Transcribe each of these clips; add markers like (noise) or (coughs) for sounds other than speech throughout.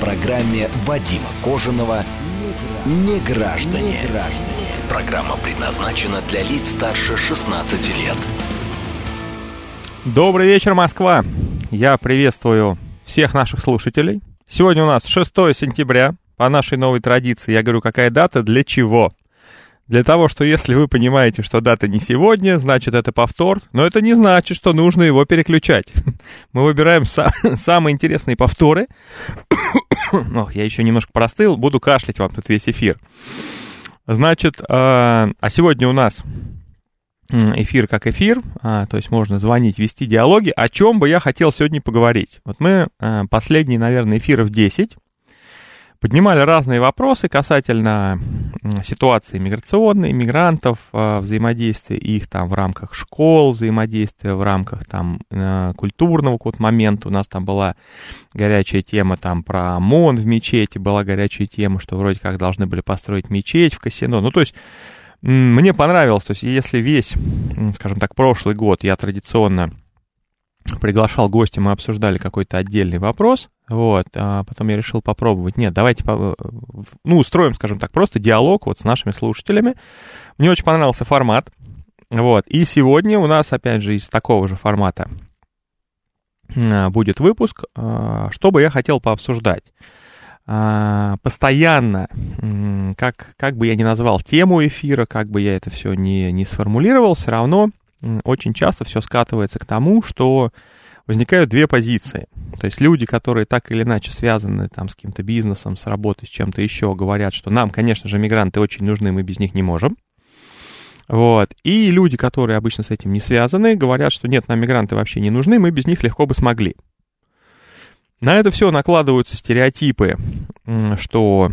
Программе Вадима Кожаного «Не граждане». Программа предназначена для лиц старше 16 лет. Добрый вечер, Москва! Я приветствую всех наших слушателей. Сегодня у нас 6 сентября. По нашей новой традиции я говорю, какая дата, для чего. Для того, что если вы понимаете, что дата не сегодня, значит это повтор, но это не значит, что нужно его переключать. (laughs) Мы выбираем са- (laughs) самые интересные повторы. (coughs) Ох, я еще немножко простыл, буду кашлять вам тут весь эфир. Значит, э, а сегодня у нас эфир как эфир, а, то есть можно звонить, вести диалоги. О чем бы я хотел сегодня поговорить? Вот мы э, последние, наверное, эфиров 10 поднимали разные вопросы касательно ситуации миграционной, мигрантов, а, взаимодействия их там в рамках школ, взаимодействия в рамках там э, культурного какого-то момента. У нас там была горячая тема там про ОМОН в мечети, была горячая тема, что вроде как должны были построить мечеть в Касино. Ну, то есть мне понравилось, то есть если весь, скажем так, прошлый год я традиционно приглашал гостя, мы обсуждали какой-то отдельный вопрос, вот, а потом я решил попробовать, нет, давайте, ну, устроим, скажем так, просто диалог вот с нашими слушателями. Мне очень понравился формат, вот, и сегодня у нас, опять же, из такого же формата а, будет выпуск, а, что бы я хотел пообсуждать. А, постоянно, как, как бы я ни назвал тему эфира, как бы я это все не, не сформулировал, все равно очень часто все скатывается к тому, что возникают две позиции. То есть люди, которые так или иначе связаны там с каким-то бизнесом, с работой, с чем-то еще, говорят, что нам, конечно же, мигранты очень нужны, мы без них не можем. Вот. И люди, которые обычно с этим не связаны, говорят, что нет, нам мигранты вообще не нужны, мы без них легко бы смогли. На это все накладываются стереотипы, что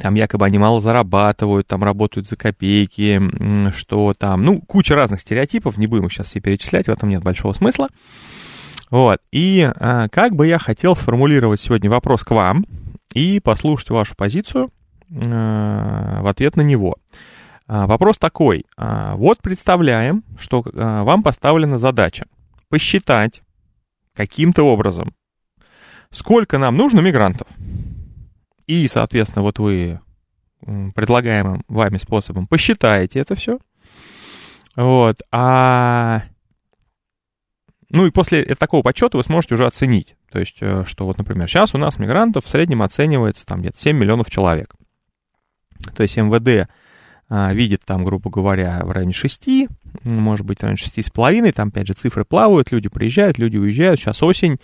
там якобы они мало зарабатывают, там работают за копейки, что там, ну, куча разных стереотипов, не будем их сейчас все перечислять, в этом нет большого смысла. Вот, и а, как бы я хотел сформулировать сегодня вопрос к вам и послушать вашу позицию а, в ответ на него. А, вопрос такой, а, вот представляем, что а, вам поставлена задача посчитать каким-то образом, сколько нам нужно мигрантов, и, соответственно, вот вы предлагаемым вами способом посчитаете это все. Вот. А... Ну и после такого подсчета вы сможете уже оценить. То есть, э, что вот, например, сейчас у нас мигрантов в среднем оценивается там где-то 7 миллионов человек. То есть МВД а, видит там, грубо говоря, в районе 6, может быть, в районе 6,5, там, опять же, цифры плавают, люди приезжают, люди уезжают, сейчас осень,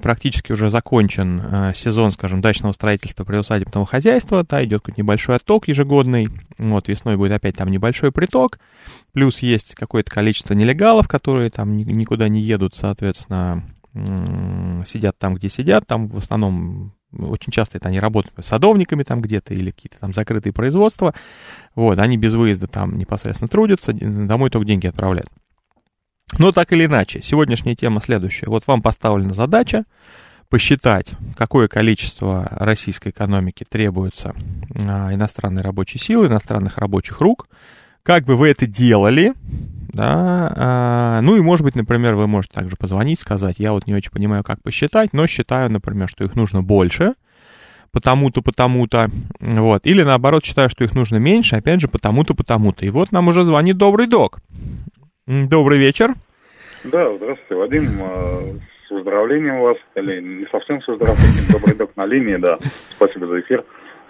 практически уже закончен а, сезон, скажем, дачного строительства приусадебного хозяйства, да, идет какой-то небольшой отток ежегодный, вот, весной будет опять там небольшой приток, плюс есть какое-то количество нелегалов, которые там никуда не едут, соответственно, сидят там, где сидят, там в основном очень часто это они работают садовниками там где-то или какие-то там закрытые производства, вот, они без выезда там непосредственно трудятся, домой только деньги отправляют. Но так или иначе, сегодняшняя тема следующая. Вот вам поставлена задача посчитать, какое количество российской экономики требуется а, иностранной рабочей силы, иностранных рабочих рук, как бы вы это делали, да, а, ну и, может быть, например, вы можете также позвонить, сказать, я вот не очень понимаю, как посчитать, но считаю, например, что их нужно больше, потому-то, потому-то, вот, или наоборот, считаю, что их нужно меньше, опять же, потому-то, потому-то. И вот нам уже звонит добрый док. Добрый вечер. Да, здравствуйте, Вадим. А, с выздоровлением вас, или не совсем с выздоровлением, добрый док на линии, да. Спасибо за эфир.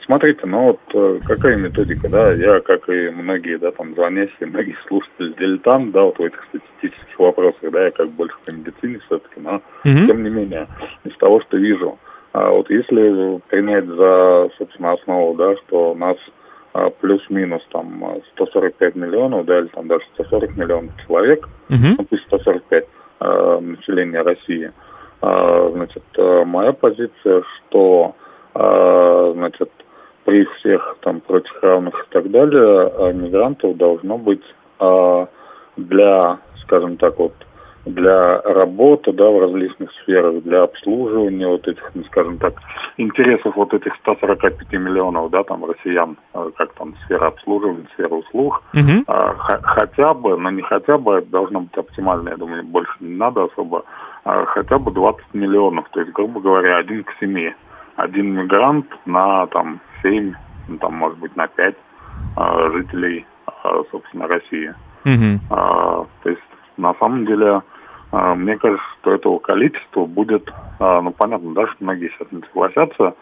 Смотрите, ну вот э, какая методика, да, я, как и многие, да, там, звонящие, (laughs) многие слушатели, дилетант, да, вот в этих статистических вопросах, да, я как больше по медицине все-таки, но, mm-hmm. тем не менее, из того, что вижу, а вот если принять за, собственно, основу, да, что у нас плюс-минус там 145 миллионов, да, или там даже 140 миллионов человек, uh-huh. ну пусть 145 э, населения России, А, значит, э, моя позиция, что, а, значит, при всех там прочих равных и так далее, мигрантов должно быть для, скажем так, вот, для работы, да, в различных сферах, для обслуживания вот этих, ну, скажем так, интересов вот этих 145 миллионов, да, там, россиян, э, как там, сфера обслуживания, сфера услуг, угу. а, хотя бы, но не хотя бы, это должно быть оптимально, я думаю, больше не надо особо, а хотя бы 20 миллионов, то есть, грубо говоря, один к семи, один мигрант на, там, 7, ну, там, может быть, на 5 а, жителей, а, собственно, России. Угу. А, то есть, на самом деле, мне кажется, что этого количества будет, а, ну, понятно, да, что многие сейчас не согласятся,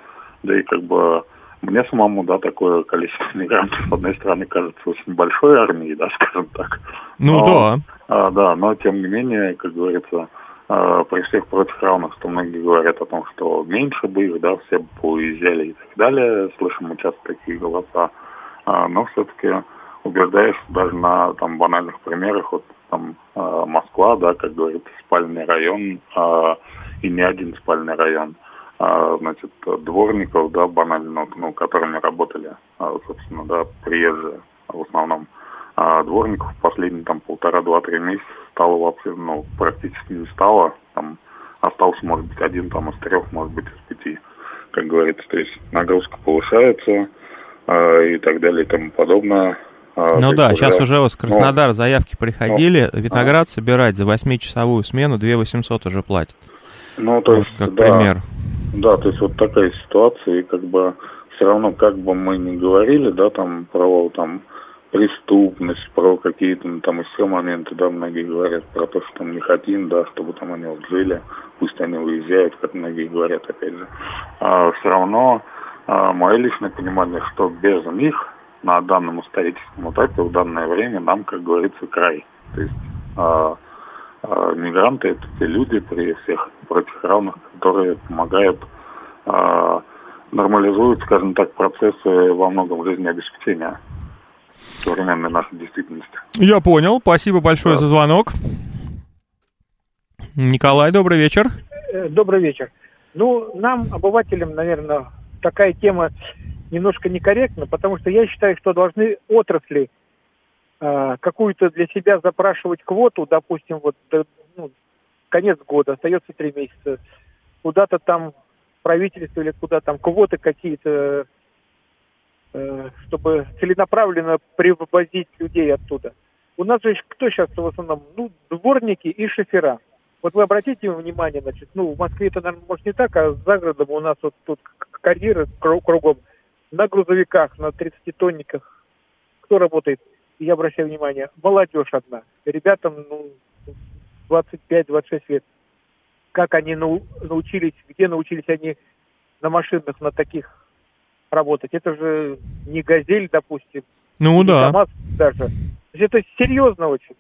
да и как бы мне самому, да, такое количество (laughs) мигрантов, с одной стороны, кажется очень большой армией, да, (laughs) скажем так. Ну но, да. А, да, но тем не менее, как говорится, а, при всех прочих равных, что многие говорят о том, что меньше бы их, да, все бы уезжали и так далее, слышим мы часто такие голоса, а, но все-таки убеждаешь даже на там банальных примерах, вот там э, Москва, да, как говорится, спальный район, э, и не один спальный район, э, значит, дворников, да, банально, ну, которыми работали, э, собственно, да, приезжие в основном. А дворников последние там полтора-два-три месяца стало вообще, ну, практически не стало, там остался, может быть, один там из трех, может быть, из пяти, как говорится, то есть нагрузка повышается и так далее и тому подобное. А, ну да, уже... сейчас уже с Краснодар ну, заявки приходили, ну, виноград а. собирать за 8-часовую смену 2 800 уже платят. Ну, то вот есть, как да, пример. Да, то есть вот такая ситуация, и как бы все равно, как бы мы ни говорили, да, там, про там преступность, про какие-то ну, там еще моменты, да, многие говорят про то, что там не хотим, да, чтобы там они вот жили, пусть они уезжают, как многие говорят, опять же. А все равно а, мое личное понимание, что без них на данном историческом этапе в данное время нам, как говорится, край. То есть э, э, мигранты это те люди при всех прочих равных, которые помогают э, нормализуют, скажем так, процессы во многом жизнеобеспечения современной нашей действительности. Я понял. Спасибо большое да. за звонок. Николай, добрый вечер. Э, добрый вечер. Ну, нам, обывателям, наверное, такая тема немножко некорректно, потому что я считаю, что должны отрасли э, какую-то для себя запрашивать квоту, допустим, вот до, ну, конец года, остается три месяца, куда-то там правительство или куда там квоты какие-то, э, чтобы целенаправленно привозить людей оттуда. У нас же кто сейчас в основном? Ну, дворники и шофера. Вот вы обратите внимание, значит, ну, в Москве это, наверное, может не так, а за городом у нас вот тут карьеры кругом на грузовиках, на 30-тонниках. Кто работает? Я обращаю внимание, молодежь одна. Ребятам ну, 25-26 лет. Как они научились, где научились они на машинах, на таких работать? Это же не «Газель», допустим. Ну да. КамАЗ даже. Это серьезно очень.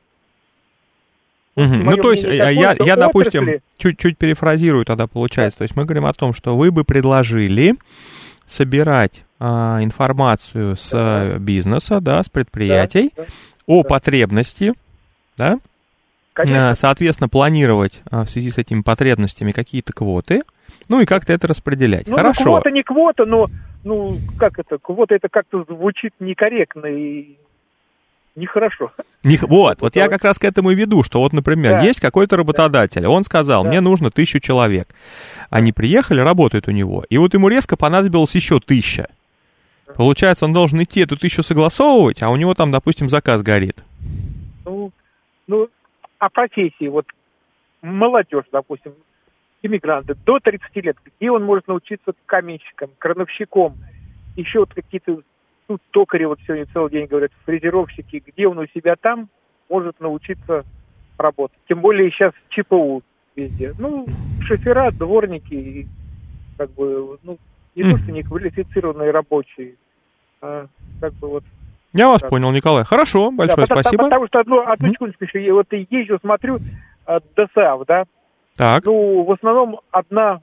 Угу. Ну, то есть, я, я, я допустим, чуть-чуть перефразирую тогда получается. То есть, мы говорим о том, что вы бы предложили собирать а, информацию с да. бизнеса, да, с предприятий да, о да. потребности, да, Конечно. А, соответственно, планировать а, в связи с этими потребностями какие-то квоты, ну и как-то это распределять. Ну, Хорошо. Ну, квота не квота, но, ну, как это, квота это как-то звучит некорректно и нехорошо. Не, вот, вот я как раз к этому и веду, что вот, например, да. есть какой-то работодатель, он сказал, да. мне нужно тысячу человек. Они приехали, работают у него, и вот ему резко понадобилось еще тысяча. Получается, он должен идти эту тысячу согласовывать, а у него там, допустим, заказ горит. Ну, ну а профессии, вот молодежь, допустим, иммигранты до 30 лет, где он может научиться каменщиком, крановщиком, еще вот какие-то ну, токари вот сегодня целый день говорят, фрезеровщики, где он у себя там может научиться работать. Тем более сейчас ЧПУ везде. Ну, шофера, дворники, как бы, ну, не квалифицированные рабочие, а как бы вот я вас так. понял, Николай. Хорошо, большое да, спасибо. Потому, потому что одну, одну mm. секундочку еще. Я вот езжу, смотрю, а, ДСАВ, да? Так. Ну, в основном одна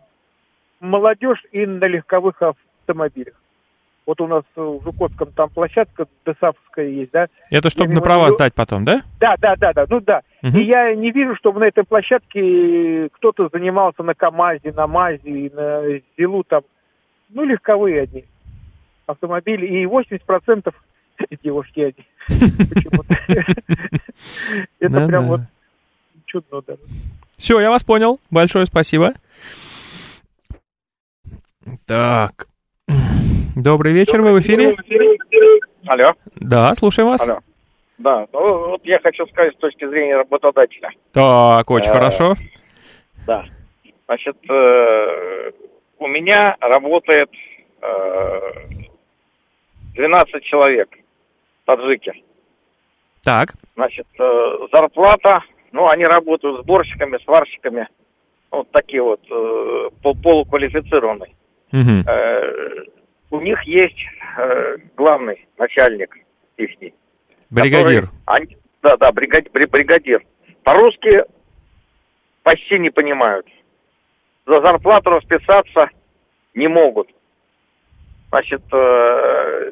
молодежь и на легковых автомобилях. Вот у нас в Жуковском там площадка ДСАВская есть, да? Это чтобы Я на права сдать потом, да? Да, да, да, да, ну да. Мгм. И я не вижу, чтобы на этой площадке кто-то занимался на КАМАЗе, на МАЗе, на ЗИЛу там. Ну, легковые одни автомобили. И 80% (laughs) девушки одни. Почему-то. (laughs) Это прям вот чудно даже. Все, я вас понял. Большое спасибо. Так. Добрый вечер, вы в эфире? Алло. Да, слушаем вас. Алло. Да, ну вот я хочу сказать с точки зрения работодателя. Так, очень Э, хорошо. Да. Значит, э, у меня работает э, 12 человек, таджики. Так, Значит, э, зарплата, ну, они работают сборщиками, сварщиками, вот такие вот, э, пол- полуквалифицированные. мгм. Э, у них есть э, главный начальник ихний. бригадир. который- они- да, да, бригади- бри- бригадир. По-русски почти не понимают. За зарплату расписаться не могут. Значит, э,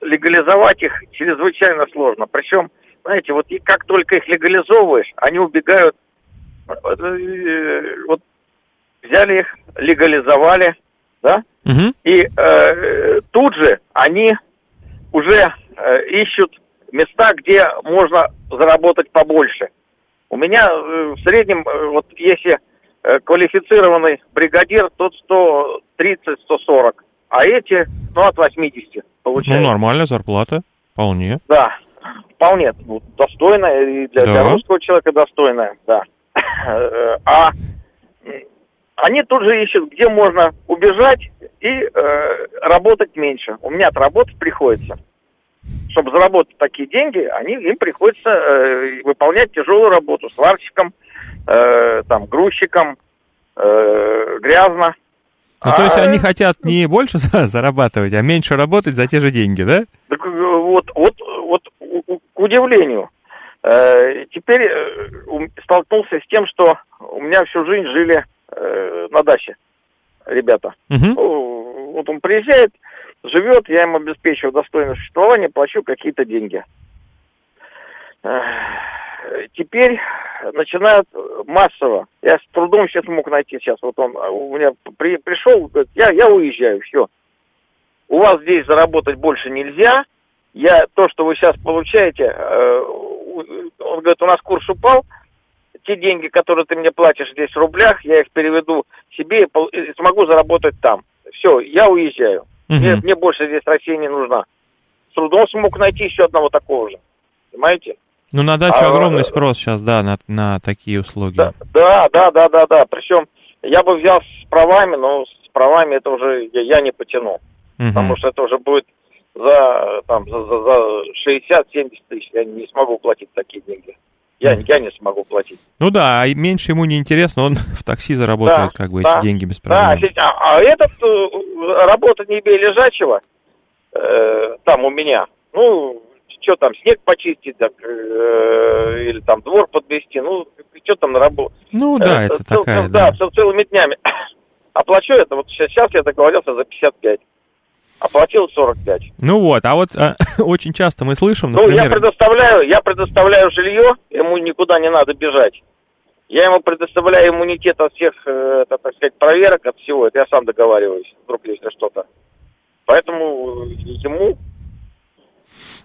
легализовать их чрезвычайно сложно. Причем, знаете, вот и как только их легализовываешь, они убегают. Э, Вот взяли их, легализовали, да, Мгм. и э, тут же они уже э, ищут места, где можно заработать побольше. У меня э, в среднем, э, вот если э, квалифицированный бригадир, тот 130-140, а эти, ну, от 80 Ну, получают. нормальная зарплата. Вполне. Да, вполне ну, достойная и для, для Да. русского человека достойная, да. Э, А они тут же ищут, где можно убежать и э, работать меньше. У меня работать приходится. Чтобы заработать такие деньги, они, им приходится э, выполнять тяжелую работу сварщиком, э, там, грузчиком, э, грязно. Ну, то есть А, они хотят не больше зарабатывать, а меньше работать за те же деньги, да? Так, э, вот, вот, вот к удивлению. Э, теперь столкнулся с тем, что у меня всю жизнь жили на даче ребята. Ну, Вот он приезжает, живет, я ему обеспечиваю достойное существование, плачу какие-то деньги. Теперь начинают массово. Я с трудом сейчас мог найти сейчас. Вот он а, у меня при- пришел, говорит, я, я уезжаю, все. У вас здесь заработать больше нельзя. Я то, что вы сейчас получаете, э, он говорит, у нас курс упал, те деньги, которые ты мне платишь здесь в рублях, я их переведу себе и и смогу заработать там. Все, я уезжаю. Мне, Мгм. мне больше здесь Россия не нужна. С трудом смог найти еще одного такого же. Понимаете? Ну, на дачу А, огромный э, спрос сейчас, да, на, на такие услуги. Да, да, да, да, да, да. Причем я бы взял с правами, но с правами это уже я, я не потяну. Мгм. Потому что это уже будет за, там, за, за, за 60-70 тысяч. Я не смогу платить такие деньги. Я, Мгм. я не смогу платить. Ну да, а меньше ему не интересно, он (laughs) в такси заработает Да, как бы да, эти деньги без Да, проблем. сеть- а, а этот э, работа не бей лежачего э, там у меня. Ну, что там, снег почистить, так, э, или там двор подвести, ну, что там на работу. Ну да, Э, это цел- такая, цел- да. Да, цел- целыми днями. (coughs) Оплачу это, вот сейчас, сейчас я договорился за 55. Оплатил 45. Ну вот, а вот а, (coughs) очень часто мы слышим, Ну, я например... предоставляю, я предоставляю жилье, ему никуда не надо бежать. Я ему предоставляю иммунитет от всех, э, это, так сказать, проверок, от всего. Это я сам договариваюсь, вдруг если что-то. Поэтому ему,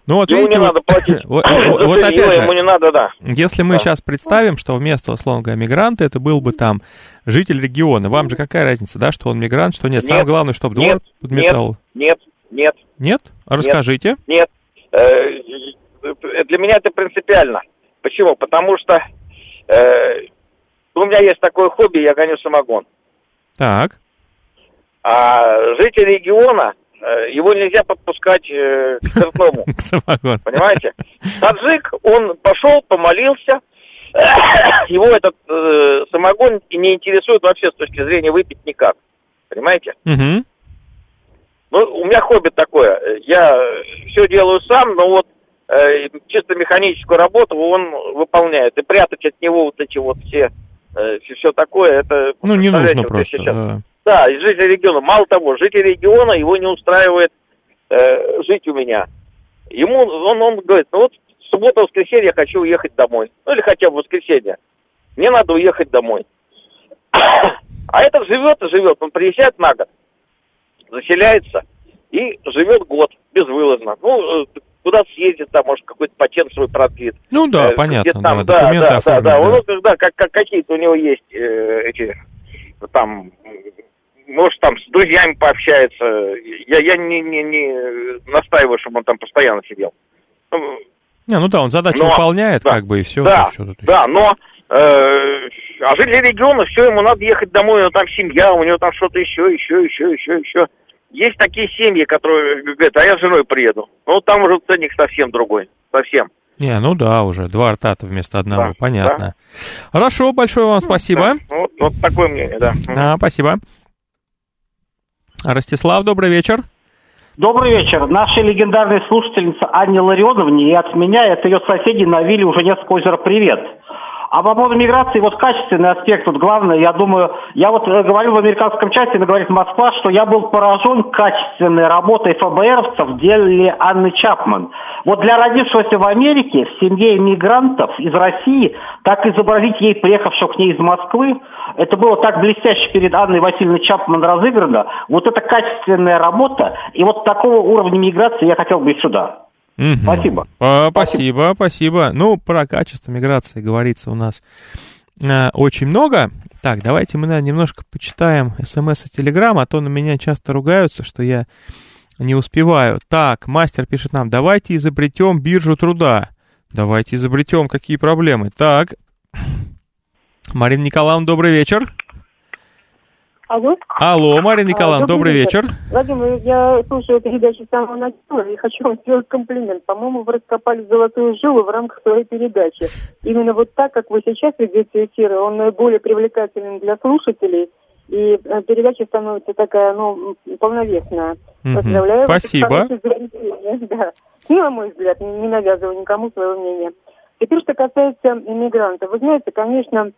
Ну вот ему видите, не вот- надо платить. (laughs) вот, опять ему же, не надо, да. если мы Да. сейчас представим, что вместо, условно говоря, мигранта это был бы там житель региона, вам же какая разница, да, что он мигрант, что нет? Самое Нет, главное, чтобы двор нет, подметал. Нет, нет, Нет? Расскажите. Нет. Э, Для меня это принципиально. Почему? Потому что э, у меня есть такое хобби, я гоню самогон. Так. А житель региона, э, его нельзя подпускать э, к спиртному. (laughs) К самогону. Понимаете? Таджик, он пошел, помолился. (coughs) Его этот э, самогон не интересует вообще с точки зрения выпить никак. Понимаете? Мгм. Ну, у меня хобби такое. Я все делаю сам, но вот э, чисто механическую работу он выполняет. И прятать от него вот эти вот все, э, все такое, это... Ну, не нужно вот просто. сейчас- да. Да, и житель региона. Мало того, житель региона его не устраивает э, жить у меня. Ему, он, он говорит, ну вот в субботу, воскресенье я хочу уехать домой. Ну или хотя бы в воскресенье. Мне надо уехать домой. (coughs) А этот живет и живет. Он приезжает на год, заселяется и живет год безвылазно. Ну, э, куда съездит, там, может, какой-то патент свой продлит. Ну да, Э, понятно, там, да, документы да, да, да, да. Он, да, как, как какие-то у него есть э, эти, там, может, там с друзьями пообщается. Я, я не, не, не настаиваю, чтобы он там постоянно сидел. Ну, Не, ну да, он задачу Но- выполняет, да, как бы, и все. да, да, но э, а жители региона, все, ему надо ехать домой, у него там семья, у него там что-то еще, еще, еще, еще, еще. Есть такие семьи, которые говорят, а я с женой приеду. Ну, там уже ценник совсем другой, совсем. Не, ну да, уже два рта вместо одного, Да, понятно. Хорошо, большое вам спасибо. Да, вот, вот такое мнение, да. Да, спасибо. Ростислав, добрый вечер. Добрый вечер. Нашей легендарной слушательнице Анне Ларионовне и от меня, и от ее соседей на вилле уже несколько озера привет. А по поводу миграции, вот качественный аспект, вот главное, я думаю, я вот э, говорю в американском чате, говорит Москва, что я был поражен качественной работой ФБРовцев в деле Анны Чапман. Вот для родившегося в Америке, в семье иммигрантов из России, так изобразить ей, приехавших к ней из Москвы, это было так блестяще перед Анной Васильевной Чапман разыграно. Вот это качественная работа, и вот такого уровня миграции я хотел бы и сюда. Мгм. Спасибо. А, спасибо, спасибо. Ну, про качество миграции говорится у нас а, очень много. Так, давайте мы наверное, немножко почитаем смс и телеграм, а то на меня часто ругаются, что я не успеваю. Так, мастер пишет нам, давайте изобретем биржу труда. Давайте изобретем, какие проблемы. Так, Марина Николаевна, добрый вечер. Алло. Алло, Марина А, Николаевна, добрый вечер. Владимир, я слушаю передачу с самого начала и хочу вам сделать комплимент. По-моему, вы раскопали золотую жилу в рамках своей передачи. Именно вот так, как вы сейчас ведете эфиры, он наиболее привлекателен для слушателей. И э, передача становится такая, ну, полновесная. Поздравляю вас Спасибо. (laughs) Да. Ну, на мой взгляд, не не навязываю никому свое мнение. Теперь, что касается иммигрантов. Вы знаете, конечно,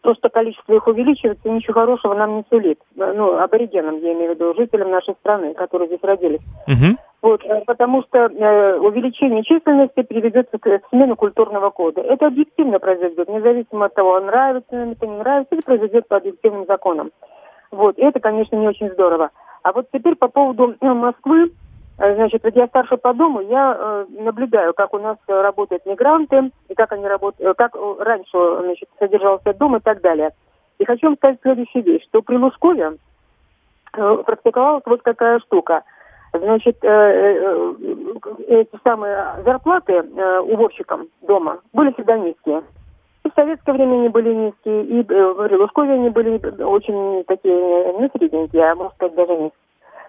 то, что количество их увеличивается, ничего хорошего нам не сулит. Ну, аборигенам, я имею в виду, жителям нашей страны, которые здесь родились. Мгм. Вот, э, потому что э, увеличение численности приведет к к смене культурного кода. Это объективно произойдет, независимо от того, нравится нам это, не нравится, это произойдет по объективным законам. Вот, и это, конечно, не очень здорово. А вот теперь по поводу э, Москвы, Значит, вот я старше по дому, я э, наблюдаю, как у нас э, работают мигранты, и как они работают, как э, раньше, значит, содержался дом и так далее. И хочу вам сказать следующую вещь, что при Лужкове э, практиковалась вот какая штука. Значит, э, э, э, эти самые зарплаты э, уборщикам дома были всегда низкие. И в советское время они были низкие, и э, при Лужкове они были очень такие, э, не средненькие, а можно сказать даже низкие.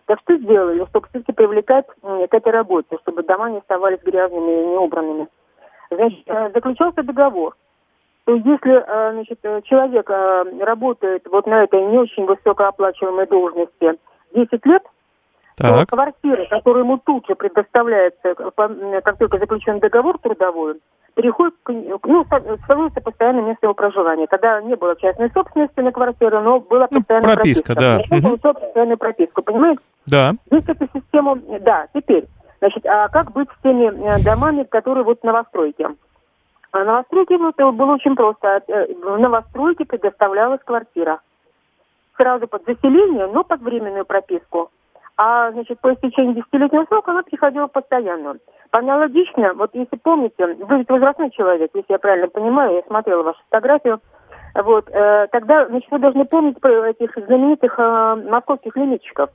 Так что сделали, чтобы все-таки привлекать к этой работе, чтобы дома не оставались грязными и неубранными? Значит, э, заключался договор, что если э, значит, э, человек работает вот на этой не очень высокооплачиваемой должности 10 лет, то Так, квартира, которая ему тут же предоставляется, как только заключен договор трудовой, переходит, к, ну, становится постоянным местом его проживания. Тогда не было частной собственности на квартиру, но была Ну, постоянная прописка, да. Он Мгм. получал постоянную прописку, понимаете? Да. Здесь эту систему, да, теперь, значит, а как быть с теми э, домами, которые вот новостройки? А новостройки вот, э, было очень просто. Э, В новостройке предоставлялась квартира. Сразу под заселение, но под временную прописку. А, значит, по истечении десятилетнего срока она приходила в постоянную. По аналогично, вот если помните, вы ведь возрастной человек, если я правильно понимаю, я смотрела вашу фотографию, вот, э, тогда, значит, вы должны помнить про этих знаменитых э, московских лимитчиков.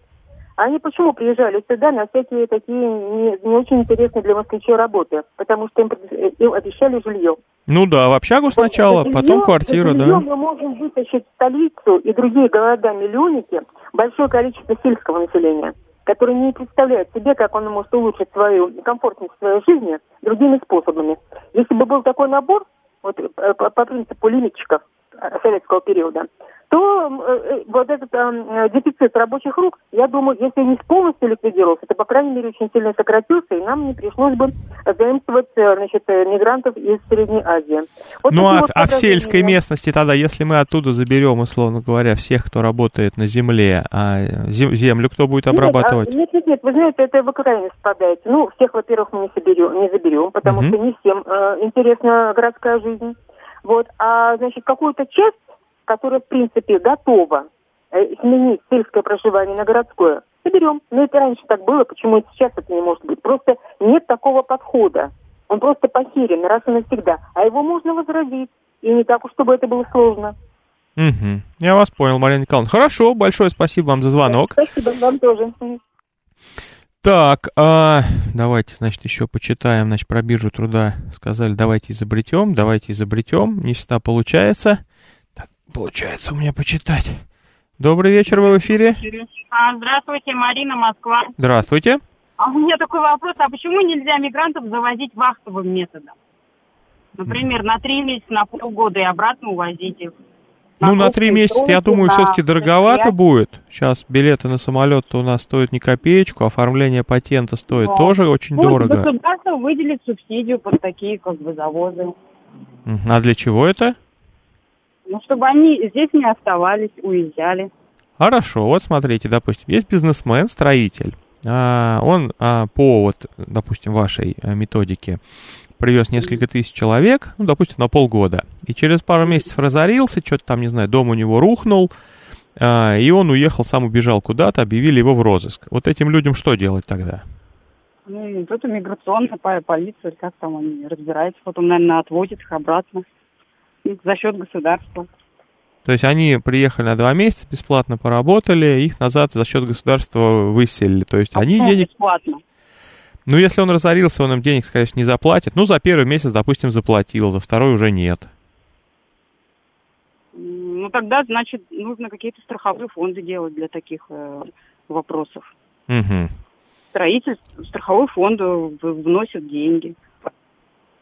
Они почему приезжали сюда на всякие такие не, не очень интересные для москвичей работы? Потому что им, пред- им обещали жилье. Ну да, в общагу сначала, Вот, потом жилье- квартира, за да. жилье мы можем вытащить столицу и другие города-миллионники большое количество сельского населения, которое не представляет себе, как он может улучшить свою комфортность своей жизни другими способами. Если бы был такой набор, вот э, по, по принципу лимитчиков, советского периода, то э, вот этот э, дефицит рабочих рук, я думаю, если не полностью ликвидировался, то, по крайней мере, очень сильно сократился, и нам не пришлось бы заимствовать значит, мигрантов из Средней Азии. Вот ну, а, вот а в сельской местности тогда, если мы оттуда заберем, условно говоря, всех, кто работает на земле, а землю кто будет обрабатывать? Нет, нет, нет, вы знаете, это в крайность спадаете. Ну, всех, во-первых, мы не, соберем, не заберем, потому угу. что не всем э, интересна городская жизнь. Вот, а, значит, какую-то часть которая, в принципе, готова э, сменить сельское проживание на городское, соберем. Но это раньше так было, почему и сейчас это не может быть? Просто нет такого подхода. Он просто похерен раз и навсегда. А его можно возродить. И не так уж, чтобы это было сложно. Угу. Я вас понял, Марина Николаевна. Хорошо, большое спасибо вам за звонок. Спасибо вам тоже. Так, а, давайте, значит, еще почитаем, значит, про биржу труда. Сказали, давайте изобретем, давайте изобретем. Не всегда получается получается у меня почитать. Добрый вечер, вы в эфире. А, здравствуйте, Марина, Москва. Здравствуйте. А у меня такой вопрос, а почему нельзя мигрантов завозить вахтовым методом? Например, на три месяца, на полгода и обратно увозить их. Ну, на три месяца, я думаю, все-таки дороговато будет. Сейчас билеты на самолет у нас стоят не копеечку, оформление патента стоит да. тоже очень Пусть дорого. Государство выделит субсидию под такие как бы завозы. А для чего это? Ну, чтобы они здесь не оставались, уезжали. Хорошо, вот смотрите, допустим, есть бизнесмен, строитель. А, он а, по, вот, допустим, вашей а, методике привез несколько тысяч человек, ну, допустим, на полгода. И через пару месяцев разорился, что-то там, не знаю, дом у него рухнул, а, и он уехал, сам убежал куда-то, объявили его в розыск. Вот этим людям что делать тогда? Ну, это миграционная полиция, как там они разбираются, потом, наверное, отводят их обратно за счет государства. То есть они приехали на два месяца, бесплатно поработали, их назад за счет государства выселили. То есть а они денег... бесплатно. Ну, если он разорился, он им денег, скорее всего, не заплатит. Ну, за первый месяц, допустим, заплатил, за второй уже нет. Ну, тогда, значит, нужно какие-то страховые фонды делать для таких э, вопросов. Угу. Строительство, страховой фонд вносит деньги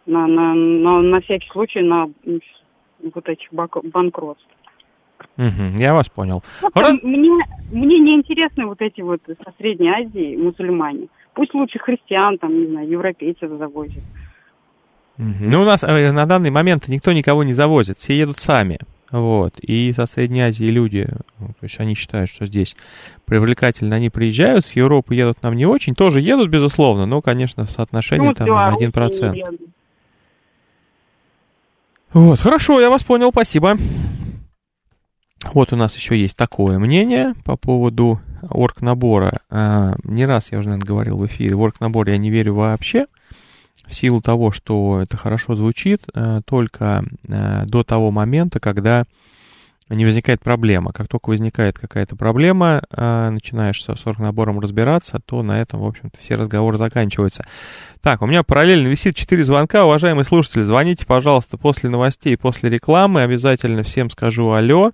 на, на, на, на всякий случай на вот этих банкротств. Угу, я вас понял. Вот, мне, мне не интересны вот эти вот со Средней Азии мусульмане. Пусть лучше христиан, там, не знаю, европейцев завозят. Ну, у нас э, на данный момент никто никого не завозит, все едут сами. Вот. И со Средней Азии люди, ну, то есть они считают, что здесь привлекательно, они приезжают, с Европы едут нам не очень, тоже едут, безусловно, но, конечно, в соотношении ну, там на 1%. Вот, хорошо, я вас понял, спасибо. Вот у нас еще есть такое мнение по поводу оргнабора. А, не раз я уже, наверное, говорил в эфире, в оргнабор я не верю вообще, в силу того, что это хорошо звучит, а, только а, до того момента, когда не возникает проблема. Как только возникает какая-то проблема, начинаешь с оргнабором разбираться, то на этом, в общем-то, все разговоры заканчиваются. Так, у меня параллельно висит 4 звонка. Уважаемые слушатели, звоните, пожалуйста, после новостей, после рекламы. Обязательно всем скажу алло.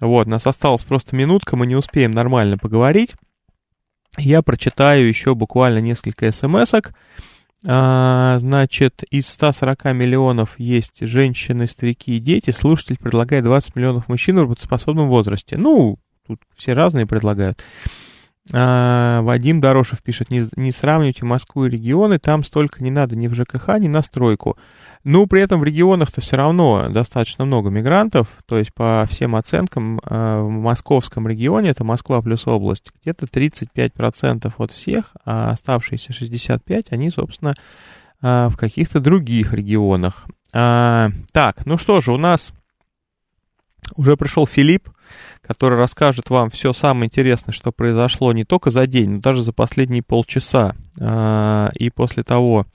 Вот, нас осталась просто минутка, мы не успеем нормально поговорить. Я прочитаю еще буквально несколько смс-ок. А, значит, из 140 миллионов есть женщины, старики и дети. Слушатель предлагает 20 миллионов мужчин в работоспособном возрасте. Ну, тут все разные предлагают. А, Вадим Дорошев пишет, не, не сравнивайте Москву и регионы, там столько не надо ни в ЖКХ, ни на стройку. Ну, при этом в регионах-то все равно достаточно много мигрантов, то есть по всем оценкам а, в московском регионе, это Москва плюс область, где-то 35% от всех, а оставшиеся 65%, они, собственно, а, в каких-то других регионах. Так, ну что же, у нас уже пришел Филипп, который расскажет вам все самое интересное, что произошло не только за день, но даже за последние полчаса. А, и после того,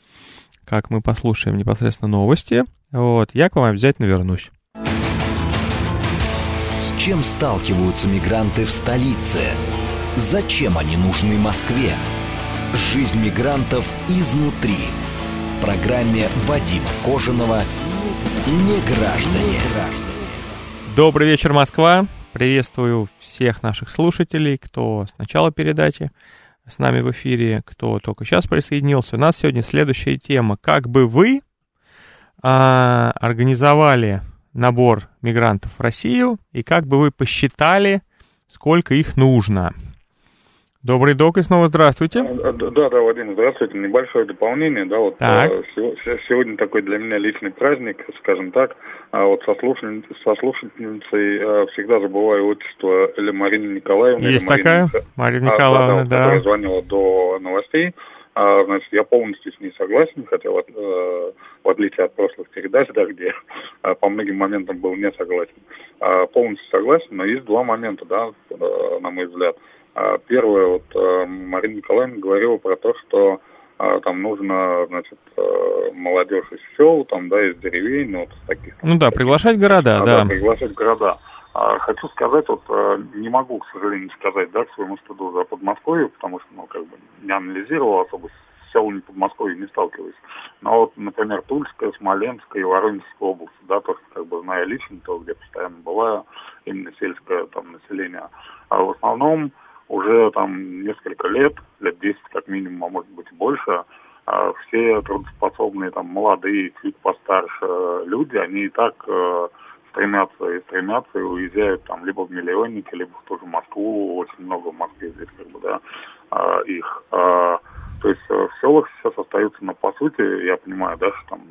как мы послушаем непосредственно новости, вот, я к вам обязательно вернусь. С чем сталкиваются мигранты в столице? Зачем они нужны Москве? Жизнь мигрантов изнутри. В программе Вадима Кожаного «Не граждане». Добрый вечер, Москва. Приветствую всех наших слушателей, кто с начала передачи с нами в эфире, кто только сейчас присоединился. У нас сегодня следующая тема. Как бы вы а, организовали набор мигрантов в Россию и как бы вы посчитали, сколько их нужно? Добрый док и снова здравствуйте. А, да, да, Вадим, здравствуйте. Небольшое дополнение, да, вот так. А, сегодня такой для меня личный праздник, скажем так. А вот со, слушатель, со слушательницей а, всегда забываю отчество или Марина Николаевна. Есть такая, Марина, Николаевна, а, да. Которая звонила до новостей. А, значит, я полностью с ней согласен, хотя вот, э, в отличие от прошлых передач, да, где э, по многим моментам был не согласен, э, полностью согласен, но есть два момента, да, э, на мой взгляд. А, первое, вот э, Марина Николаевна говорила про то, что э, там нужно, значит, э, молодежь из сел, там, да, из деревень, вот таких. Ну да, приглашать города, а, да. Да, приглашать города. А, хочу сказать, вот не могу, к сожалению, сказать, да, к своему стыду за Подмосковье, потому что, ну, как бы не анализировал особо с селами Подмосковья не сталкиваюсь. Но вот, например, Тульская, Смоленская и Воронежская область, да, то, что как бы знаю лично, то, где постоянно бываю, именно сельское там население. А в основном уже там несколько лет, лет 10 как минимум, а может быть больше, а все трудоспособные там молодые, чуть постарше люди, они и так э, стремятся и стремятся и уезжают там либо в миллионники, либо в ту же Москву, очень много в Москве здесь как бы, да, э, их. Э, то есть э, в селах сейчас остаются, но по сути, я понимаю, да, что там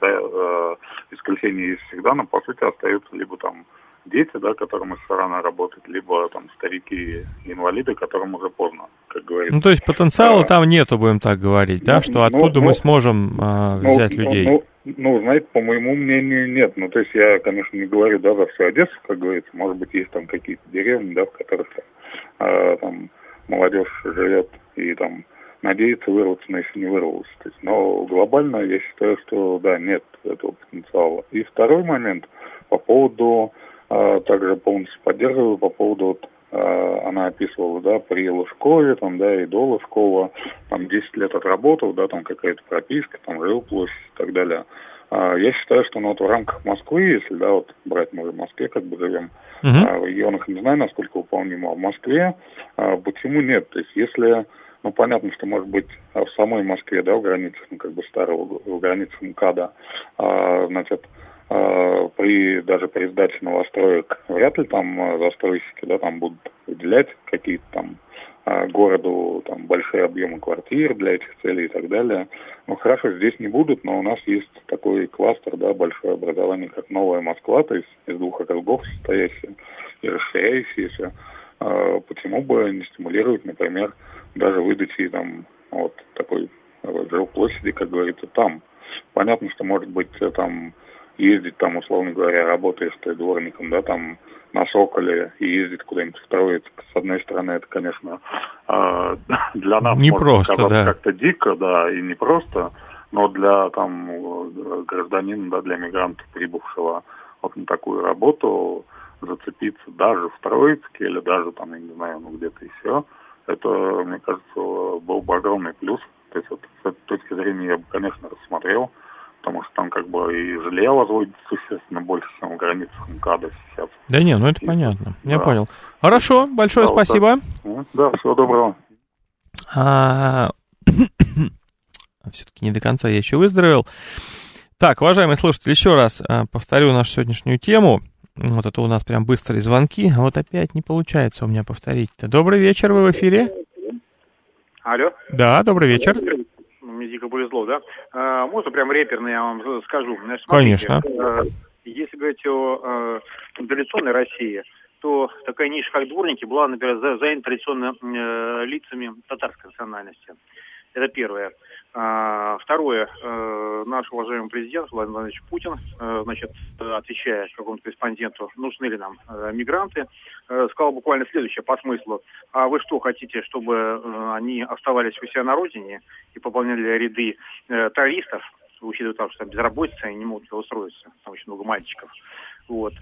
за, э, исключение есть всегда, но по сути остаются либо там дети, да, которым еще рано работать, либо там старики, инвалиды, которым уже поздно, как говорится. Ну, то есть потенциала а, там нету, будем так говорить, да, ну, что откуда ну, мы сможем а, ну, взять ну, людей? Ну, ну, знаете, по моему мнению, нет. Ну, то есть я, конечно, не говорю, да, за всю Одессу, как говорится. Может быть, есть там какие-то деревни, да, в которых а, там молодежь живет и там надеется вырваться, но еще не вырвалась. То есть, но глобально я считаю, что да, нет этого потенциала. И второй момент по поводу также полностью поддерживаю по поводу, вот, а, она описывала, да, при Лужкове, там, да, и до Лужкова, там, 10 лет отработал, да, там какая-то прописка, там, жил площадь и так далее. А, я считаю, что ну, вот в рамках Москвы, если, да, вот брать мы в Москве как бы живем, uh-huh. в регионах не знаю, насколько выполнимо, а в Москве почему нет? То есть если ну, понятно, что, может быть, в самой Москве, да, в границах, ну, как бы старого, в границах МКАДа, а, значит, а, при даже при сдаче новостроек вряд ли там а, застройщики, да, там будут выделять какие-то там а, городу там большие объемы квартир для этих целей и так далее. Ну хорошо, здесь не будут, но у нас есть такой кластер, да, большое образование, как Новая Москва, то есть из двух округов состоящий и расширяющийся. Почему бы не стимулировать, например, даже выдачи там вот такой жилплощади, как говорится, там. Понятно, что может быть там ездить там, условно говоря, работаешь ты дворником, да, там на Соколе и ездить куда-нибудь строить, с одной стороны, это, конечно, э, (laughs) для нас не просто, да. как-то дико, да, и не просто, но для там гражданина, да, для мигранта, прибывшего вот на такую работу, зацепиться даже в Троицке или даже там, я не знаю, ну где-то еще, это, мне кажется, был бы огромный плюс. То есть вот с этой точки зрения я бы, конечно, рассмотрел потому что там как бы и жилья возводится существенно больше, чем в границах МКАДа сейчас. Да не, ну это и, понятно, да. я понял. Хорошо, большое да, спасибо. Вот да, всего доброго. А... (coughs) Все-таки не до конца я еще выздоровел. Так, уважаемые слушатели, еще раз а, повторю нашу сегодняшнюю тему. Вот это у нас прям быстрые звонки, а вот опять не получается у меня повторить-то. Добрый вечер, вы в эфире? Алло. Да, добрый вечер повезло, да? А, можно прям реперно я вам скажу? Значит, смотрите, Конечно. А, если говорить о а, традиционной России, то такая ниша, как дворники, была, например, занята традиционно э, лицами татарской национальности. Это первое. А, второе. Э, наш уважаемый президент Владимир Владимирович Путин, э, значит, отвечая какому-то корреспонденту, нужны ли нам э, мигранты, сказал буквально следующее по смыслу. А вы что, хотите, чтобы они оставались у себя на родине и пополняли ряды террористов, учитывая то, что там безработица, они не могут устроиться, там очень много мальчиков. Вот.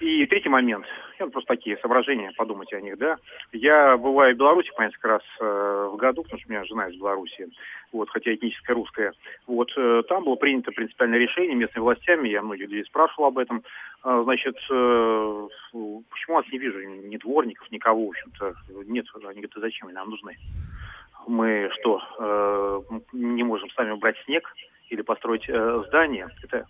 И третий момент, это просто такие соображения, подумайте о них, да. Я бываю в Беларуси по несколько раз э, в году, потому что у меня жена из Беларуси, вот, хотя этническая русская. Вот, э, там было принято принципиальное решение местными властями, я многих людей спрашивал об этом. Э, значит, э, почему вас не вижу ни дворников, никого, в общем-то, нет, они говорят, зачем они нам нужны? Мы что, э, не можем сами убрать снег или построить э, здание? Это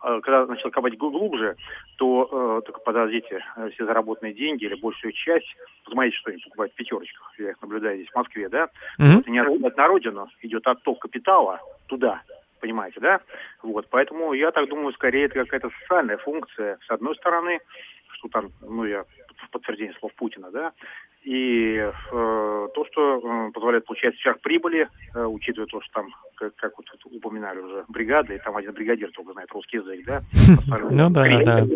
когда начал копать глубже, то, э, только подождите, э, все заработанные деньги или большую часть, посмотрите, что они покупают в пятерочках, я их наблюдаю здесь в Москве, да, это не отходит на родину, идет отток капитала туда, понимаете, да? Вот, поэтому я так думаю, скорее это какая-то социальная функция, с одной стороны, что там, ну, я в подтверждение слов Путина, да, и э, то, что э, позволяет получать сверхприбыли, э, учитывая то, что там, как, как вот тут упоминали уже, бригады, и там один бригадир только знает русский язык, да? (laughs) Ну да, да.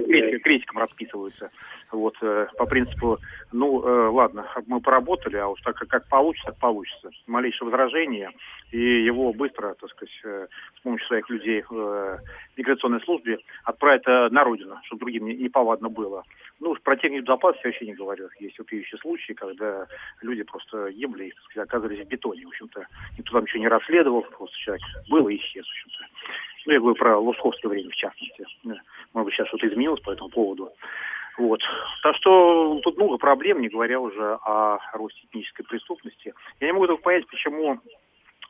Крестиком расписываются. Вот, э, по принципу, ну, э, ладно, мы поработали, а уж так как, получится, так получится. Малейшее возражение, и его быстро, так сказать, э, с помощью своих людей в миграционной службе отправят на родину, чтобы другим не, неповадно было. Ну, про технику безопасности я вообще не говорю. Есть вопиющие случаи, когда люди просто гибли и, так сказать, оказывались в бетоне. В общем-то, никто там ничего не расследовал, просто человек был и исчез, в общем-то. Ну, я говорю про Лужковское время, в частности. Может быть, сейчас что-то изменилось по этому поводу. Вот. Так что тут много проблем, не говоря уже о росте этнической преступности. Я не могу только понять, почему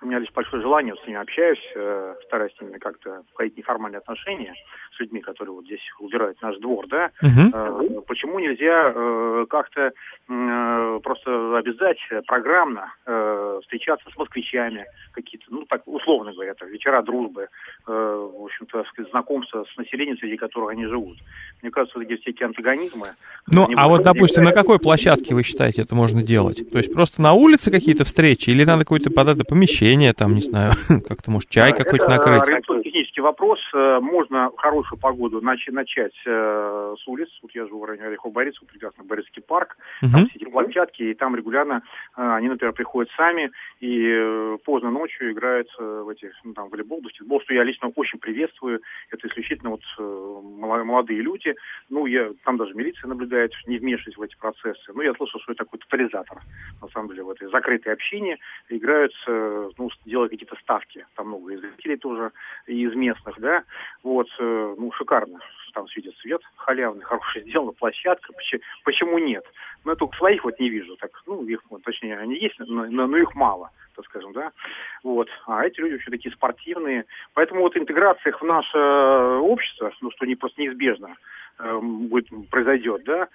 у меня лишь большое желание, вот с ними общаюсь, э, стараюсь с ними как-то входить в неформальные отношения с людьми, которые вот здесь убирают наш двор, да. Э, почему нельзя э, как-то э, просто обязать программно э, встречаться с москвичами, какие-то, ну так условно говоря, там, вечера дружбы, в общем-то, знакомства с населением, среди которого они живут. Мне кажется, вот эти все эти антагонизмы. Ну, а вот, допустим, на какой площадке вы считаете это можно делать? То есть просто на улице какие-то встречи или надо какое-то под это помещение, там, не знаю, (laughs) как-то, может, чай какой-то Это накрыть? организационно технический вопрос. Можно в хорошую погоду нач- начать э, с улиц. Вот я живу в районе Орехов Борисов, прекрасный Борисовский парк. Там Мгм. все эти площадки, и там регулярно э, они, например, приходят сами и э, поздно ночью играют э, в эти, ну, там, волейбол, баскетбол, что я лично очень приветствую. Это исключительно вот э, молодые люди. Ну, я, там даже милиция наблюдает, не вмешиваясь в эти процессы. Ну, я слышал, что это такой тотализатор, на самом деле, в этой закрытой общине играют, э, ну, делают какие-то ставки. Там много и зрителей тоже, и из местных, да. Вот, э, ну, шикарно. Там светит свет халявный, (laughs) хороший сделана площадка. Почему, почему нет? Ну, я только своих вот не вижу. Так, ну, их, точнее, они есть, но, но- их мало, так скажем, да. Вот. А эти люди вообще такие спортивные. Поэтому вот интеграция их в наше э, общество, ну, что не просто неизбежно э, будет, произойдет, да,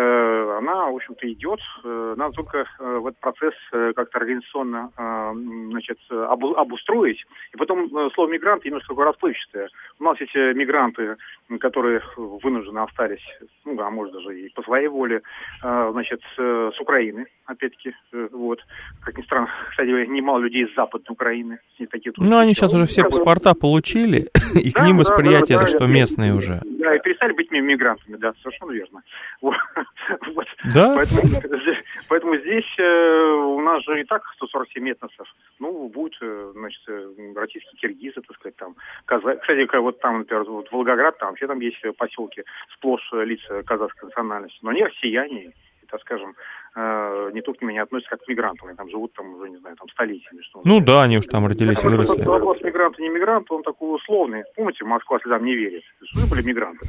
она, в общем-то, идет. Э, Надо только э, в этот процесс э, как-то организационно э, значит, э, обу- обустроить. И потом э, слово мигрант немножко такое расплывчатое. У нас эти мигранты, которые вынуждены остались, ну, а может даже и по своей воле, э, значит, э, с Украины, опять-таки, э, вот. Как ни странно, (laughs) кстати, немало людей из Западной Украины. с ней такие Ну, они сейчас уже все паспорта получили, (laughs) и к ним восприятие, что местные уже. Да, и перестали быть ми- мигрантами, да, совершенно верно. (laughs) Вот. Да? Поэтому, (laughs) поэтому здесь э, у нас же и так 147 этносов. Ну, будет, э, значит, э, российские киргизы, так сказать, там, казахи. Кстати, вот там, например, вот Волгоград, там вообще там есть поселки сплошь лица казахской национальности. Но они россияне, так скажем, э, не только к ним не относятся как к мигрантам, они там живут там уже, не знаю, там столетиями. Что Ну да, они уж там родились и выросли. Вопрос мигрант не мигрант, он такой условный. Помните, Москва слезам не верит. Что были мигранты?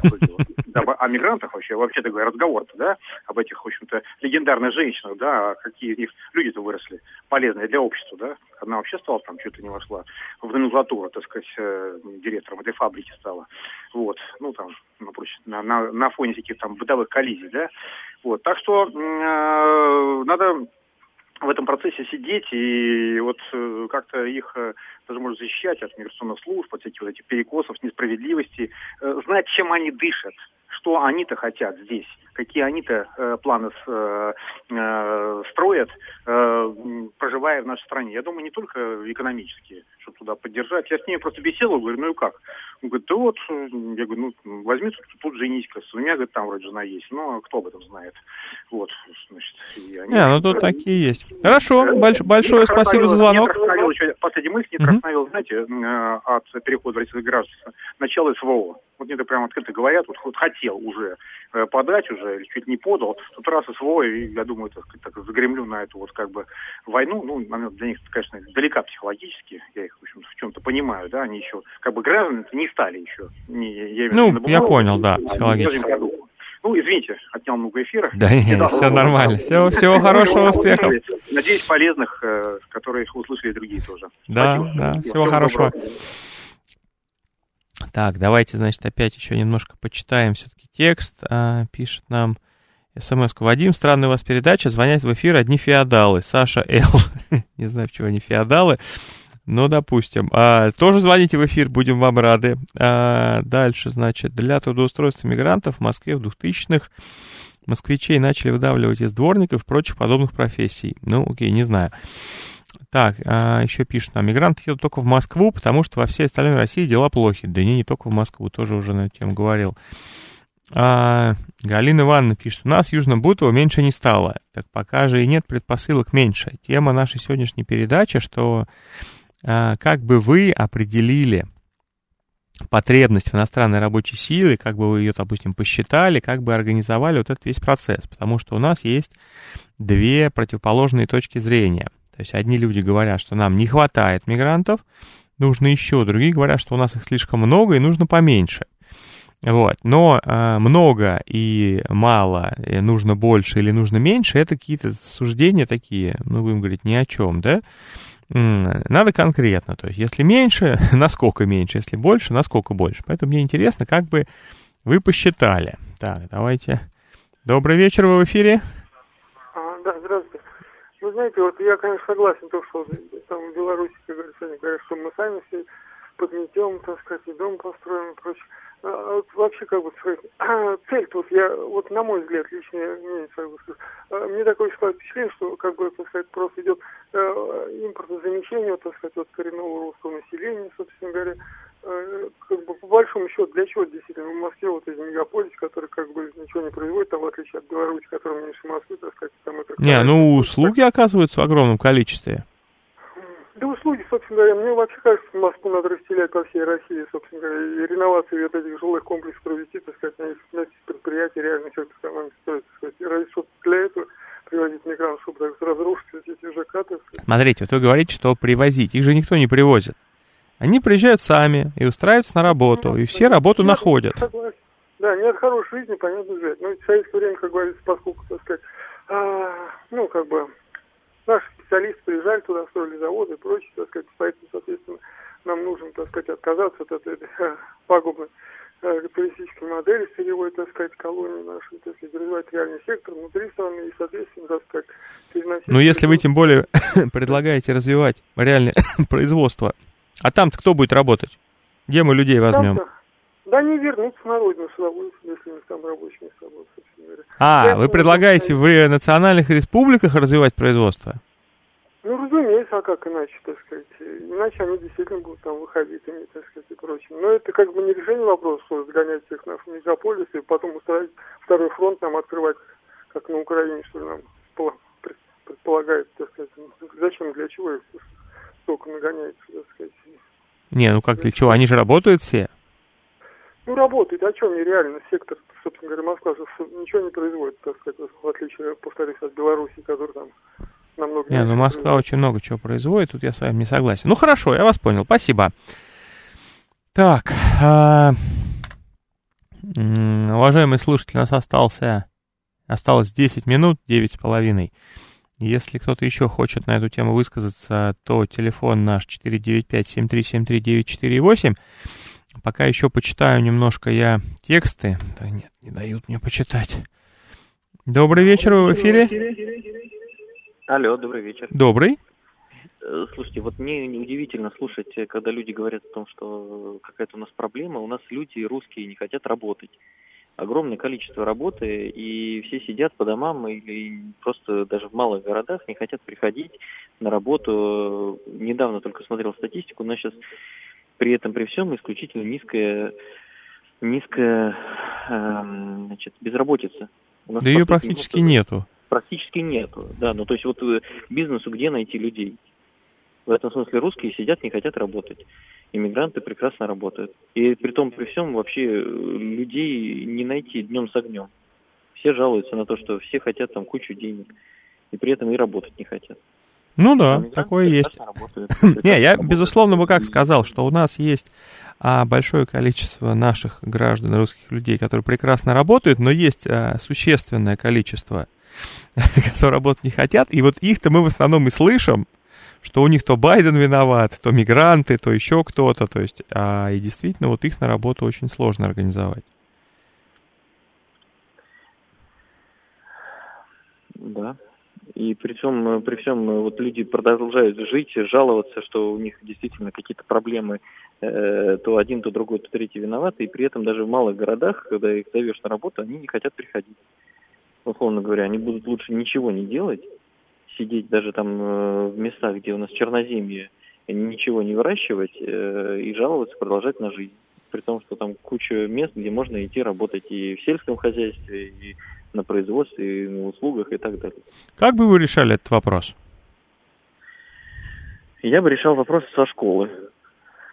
о мигрантах вообще, вообще такой разговор-то, да, об этих, в общем-то, легендарных женщинах, да, а какие из них люди-то выросли, полезные для общества, да. Одна вообще стала там, что-то не вошла в номенклатуру, так сказать, э, директором этой фабрики стала. Вот, ну там, напрочь, на, на, на фоне всяких там бытовых коллизий, да. Вот, так что э, надо в этом процессе сидеть и вот э, как-то их э, даже может защищать от миграционных служб, от всяких вот этих перекосов, несправедливости, э, знать, чем они дышат, что они-то хотят здесь, какие они-то э, планы с, э, э, строят, э, проживая в нашей стране. Я думаю, не только экономические, чтобы туда поддержать. Я с ними просто беседовал, говорю, ну и как? Он говорит, да вот, э, я говорю, ну, возьми тут, тут женись-ка. У меня, говорит, там вроде жена есть. Но кто об этом знает? Вот, значит, и они... Не, ну тут такие есть. Хорошо, больш- большое спасибо за звонок. еще последний мысль, не. Вдохновил, знаете, э, от перехода в российское гражданство, начало СВО. Вот мне это прямо открыто говорят, вот, вот хотел уже э, подать уже, или чуть не подал, тут раз СВО, и я думаю, так, так загремлю на эту вот как бы войну, ну, она для них, конечно, далека психологически, я их, в общем в чем-то понимаю, да, они еще, как бы гражданами не стали еще. Не, я Ну, я понял, да, психологически. Ну, извините, отнял много эфира. Да не, Да, все ну, нормально. Всего, всего хорошего, успехов. Надеюсь, полезных, э, которые услышали другие тоже. Да, Спасибо. да, Всего всего хорошего. доброго. Так, давайте, значит, опять еще немножко почитаем все-таки текст. А, пишет нам смс. Вадим, странная у вас передача. Звонят в эфир одни феодалы. Саша Л. (laughs) Не знаю, почему они феодалы. Но, допустим. А, тоже звоните в эфир, будем вам рады. А, дальше, значит, для трудоустройства мигрантов в Москве в 2000-х москвичей начали выдавливать из дворников и прочих подобных профессий. Ну, окей, не знаю. Так, а, еще пишут нам, мигранты едут только в Москву, потому что во всей остальной России дела плохи. Да не, не только в Москву, тоже уже на эту тему говорил. А, Галина Ивановна пишет, у нас в Южном Бутово меньше не стало. Так пока же и нет предпосылок меньше. Тема нашей сегодняшней передачи, что а, как бы вы определили потребность в иностранной рабочей силе, как бы вы ее, допустим, посчитали, как бы организовали вот этот весь процесс. Потому что у нас есть две противоположные точки зрения. То есть одни люди говорят, что нам не хватает мигрантов, нужно еще, другие говорят, что у нас их слишком много и нужно поменьше. Вот. Но э, много и мало, и нужно больше или нужно меньше, это какие-то суждения такие, ну, будем говорить, ни о чем, да? Надо конкретно, то есть если меньше, (laughs) насколько меньше, если больше, насколько больше. Поэтому мне интересно, как бы вы посчитали. Так, давайте. Добрый вечер, вы в эфире. А, да, здравствуйте. Вы знаете, вот я, конечно, согласен, то, что там в Беларуси, как говорится, говорят, что мы сами все подметем, так сказать, и дом построим и прочее. А, а вообще, как бы сказать, (clears throat) цель тут, я, вот на мой взгляд, личное мнение свое скажу, а, мне такое впечатление, что, как бы, так сказать, просто идет э, импортозамещение, так сказать, вот коренного русского населения, собственно говоря, э, как бы, по большому счету, для чего действительно в Москве вот эти мегаполис, который как бы ничего не производит, там, в отличие от Беларуси, которая меньше Москвы, так сказать, там это... Не, ну, услуги оказываются в огромном количестве. Да услуги, собственно говоря, мне вообще кажется, Москву надо расселять по всей России, собственно говоря, и реновацию вот этих жилых комплексов провести, так сказать, на эти предприятия, реально сектор экономики стоит, так сказать, и ради, чтобы для этого привозить мигрантов, чтобы так разрушить эти ЖК, так сказать. Смотрите, вот вы говорите, что привозить, их же никто не привозит. Они приезжают сами и устраиваются на работу, ну, и все работу нет, находят. Согласен. Да, нет хорошей жизни, понятно же. Но в советское время, как говорится, поскольку, так сказать, а, ну, как бы, наши специалисты приезжали туда, строили заводы и прочее, так сказать, поэтому, соответственно, нам нужно, так сказать, отказаться от этой, этой пагубной э, туристической модели сырьевой, так сказать, колонии нашей, так сказать, развивать реальный сектор внутри страны и, соответственно, так сказать, переносить... Ну, если вы тем более (coughs) предлагаете развивать реальное (coughs) производство, а там-то кто будет работать? Где мы людей возьмем? Там-то, да не вернуться на родину с удовольствием, если у них там рабочие будут, собственно говоря. А, Я вы предлагаете в национальных республиках развивать производство? Ну, разумеется, а как иначе, так сказать. Иначе они действительно будут там выходитыми, так сказать, и прочим. Но это как бы не решение вопроса, что сгонять всех на мегаполисы и потом устраивать второй фронт нам открывать, как на Украине, что ли, нам предполагает, так сказать. Зачем, для чего их столько нагоняется, так сказать. Не, ну как для чего? Они же работают все. Ну, работает. О чем нереально? Сектор, собственно говоря, Москва ничего не производит, так сказать, в отличие, повторюсь, от Беларуси, который там намного... Не, ну Москва производит. очень много чего производит, тут я с вами не согласен. Ну, хорошо, я вас понял, спасибо. Так, а... уважаемый слушатель, у нас остался, осталось 10 минут, 9 с половиной. Если кто-то еще хочет на эту тему высказаться, то телефон наш 495-7373-948. Пока еще почитаю немножко я тексты. Да нет, не дают мне почитать. Добрый вечер, вы в эфире? Алло, добрый вечер. Добрый. Э, слушайте, вот мне удивительно слушать, когда люди говорят о том, что какая-то у нас проблема. У нас люди русские не хотят работать. Огромное количество работы, и все сидят по домам или просто даже в малых городах не хотят приходить на работу. Недавно только смотрел статистику, у нас сейчас при этом, при всем, исключительно низкая, низкая э, значит, безработица. да ее практически нету. Практически нету, да. Ну, то есть вот э, бизнесу где найти людей? В этом смысле русские сидят, не хотят работать. Иммигранты прекрасно работают. И при том, при всем, вообще э, людей не найти днем с огнем. Все жалуются на то, что все хотят там кучу денег. И при этом и работать не хотят. Ну да, такое есть. (laughs) Не, я безусловно бы как сказал, что у нас есть а, большое количество наших граждан, русских людей, которые прекрасно работают, но есть а, существенное количество, (laughs) которые работать не хотят, и вот их-то мы в основном и слышим, что у них то Байден виноват, то мигранты, то еще кто-то, то есть, а, и действительно вот их на работу очень сложно организовать. Да. И при всем, при всем вот люди продолжают жить, жаловаться, что у них действительно какие-то проблемы, э, то один, то другой, то третий виноваты, и при этом даже в малых городах, когда их зовешь на работу, они не хотят приходить. Условно говоря, они будут лучше ничего не делать, сидеть даже там э, в местах, где у нас черноземье, ничего не выращивать э, и жаловаться, продолжать на жизнь. При том, что там куча мест, где можно идти работать и в сельском хозяйстве, и на производстве, на услугах и так далее. Как бы вы решали этот вопрос? Я бы решал вопрос со школы.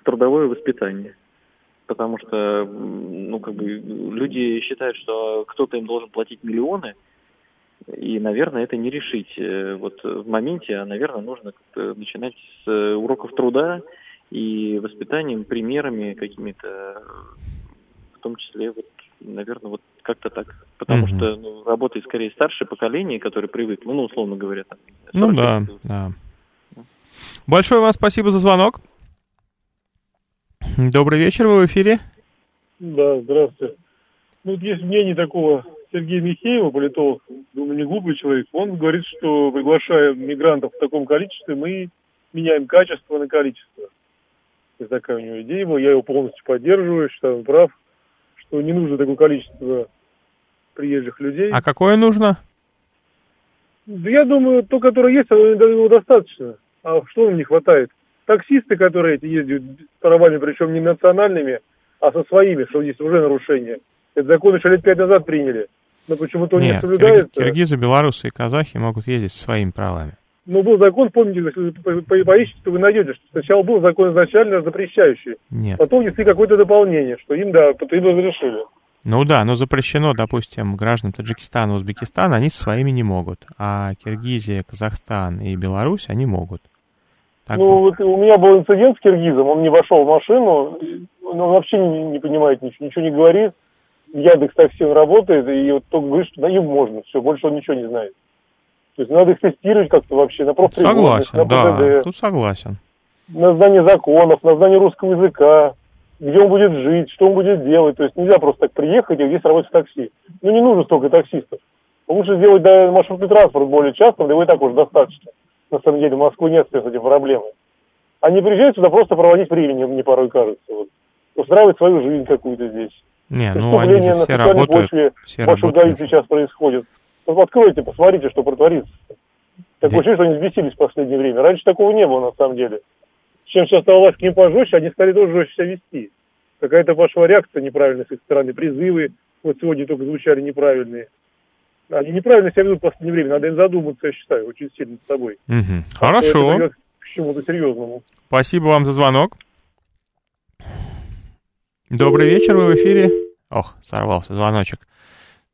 Трудовое воспитание. Потому что, ну, как бы, люди считают, что кто-то им должен платить миллионы, и, наверное, это не решить э, вот в моменте, а, наверное, нужно начинать с э, уроков труда и воспитанием, примерами какими-то, в том числе, вот, наверное, вот как-то так. Потому mm-hmm. что ну, работает скорее старшее поколение, которое привыкло, ну, условно говоря, там. Ну да, лет. да. Большое вам спасибо за звонок. Добрый вечер, вы в эфире. Да, здравствуйте. Ну, вот есть мнение такого Сергея Михеева, политолог, думаю, не глупый человек. Он говорит, что приглашая мигрантов в таком количестве, мы меняем качество на количество. Это такая у него идея была, я его полностью поддерживаю, считаю, он прав что не нужно такое количество приезжих людей. А какое нужно? Да я думаю, то, которое есть, его достаточно. А что нам не хватает? Таксисты, которые эти ездят с правами, причем не национальными, а со своими, что здесь уже нарушение. Это закон еще лет пять назад приняли. Но почему-то он Нет, не соблюдается. киргизы, белорусы и казахи могут ездить со своими правами. Ну, был закон, помните, если вы поищете, то вы найдете, что сначала был закон изначально запрещающий. Нет. Потом внесли какое-то дополнение, что им, да, им разрешили. Ну да, но запрещено, допустим, гражданам Таджикистана, Узбекистана, они со своими не могут. А Киргизия, Казахстан и Беларусь, они могут. Так ну, вот у меня был инцидент с киргизом, он не вошел в машину, он вообще не, не понимает ничего, ничего не говорит. Яндекс такси он работает, и вот только говорит, что на им можно, все, больше он ничего не знает. То есть надо их тестировать как-то вообще на профпригодность, на ПДД. Да, тут согласен. На знание законов, на знание русского языка, где он будет жить, что он будет делать. То есть нельзя просто так приехать и здесь работать в такси. Ну не нужно столько таксистов. Лучше сделать да, маршрутный транспорт более часто, да его и так уже достаточно. На самом деле в Москву нет с этим проблемы. Они приезжают сюда просто проводить время, мне порой кажется. Вот. Устраивать свою жизнь какую-то здесь. Не, ну они же все работают. Почве, все работают. сейчас происходит. Ну, откройте, посмотрите, что протворится. Такое ощущение, что они взбесились в последнее время. Раньше такого не было, на самом деле. Чем сейчас стала власть к ним пожестче, они стали тоже жестче себя вести. Какая-то пошла реакция неправильная с их стороны. Призывы, вот сегодня только звучали неправильные. Они неправильно себя ведут в последнее время. Надо им задуматься, я считаю, очень сильно с собой. Угу. Хорошо. Это к чему-то серьезному. Спасибо вам за звонок. Добрый вечер, вы в эфире. Ох, сорвался звоночек.